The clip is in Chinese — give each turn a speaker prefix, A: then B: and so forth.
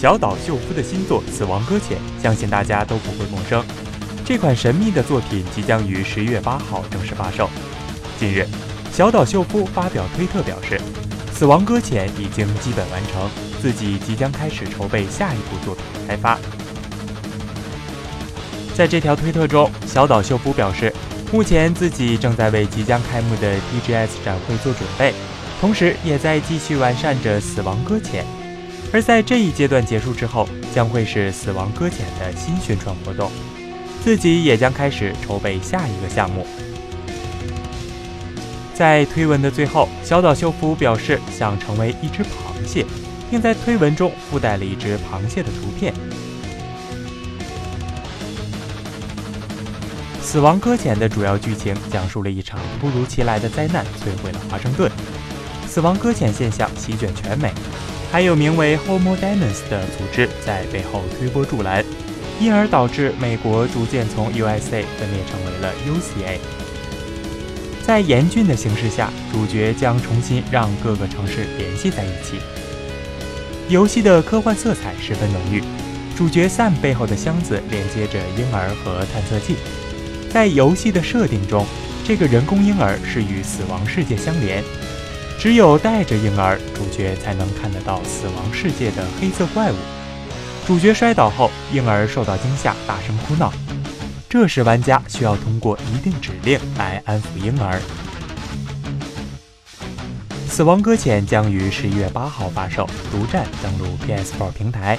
A: 小岛秀夫的新作《死亡搁浅》，相信大家都不会陌生。这款神秘的作品即将于十一月八号正式发售。近日，小岛秀夫发表推特表示，《死亡搁浅》已经基本完成，自己即将开始筹备下一部作品的开发。在这条推特中，小岛秀夫表示，目前自己正在为即将开幕的 TGS 展会做准备，同时也在继续完善着《死亡搁浅》。而在这一阶段结束之后，将会是《死亡搁浅》的新宣传活动，自己也将开始筹备下一个项目。在推文的最后，小岛秀夫表示想成为一只螃蟹，并在推文中附带了一只螃蟹的图片。《死亡搁浅》的主要剧情讲述了一场突如其来的灾难摧毁了华盛顿，死亡搁浅现象席卷全美。还有名为 Homo Demons 的组织在背后推波助澜，因而导致美国逐渐从 USA 分裂成为了 UCA。在严峻的形势下，主角将重新让各个城市联系在一起。游戏的科幻色彩十分浓郁，主角 Sam 背后的箱子连接着婴儿和探测器。在游戏的设定中，这个人工婴儿是与死亡世界相连。只有带着婴儿，主角才能看得到死亡世界的黑色怪物。主角摔倒后，婴儿受到惊吓，大声哭闹。这时，玩家需要通过一定指令来安抚婴儿。《死亡搁浅》将于十一月八号发售，独占登陆 PS4 平台。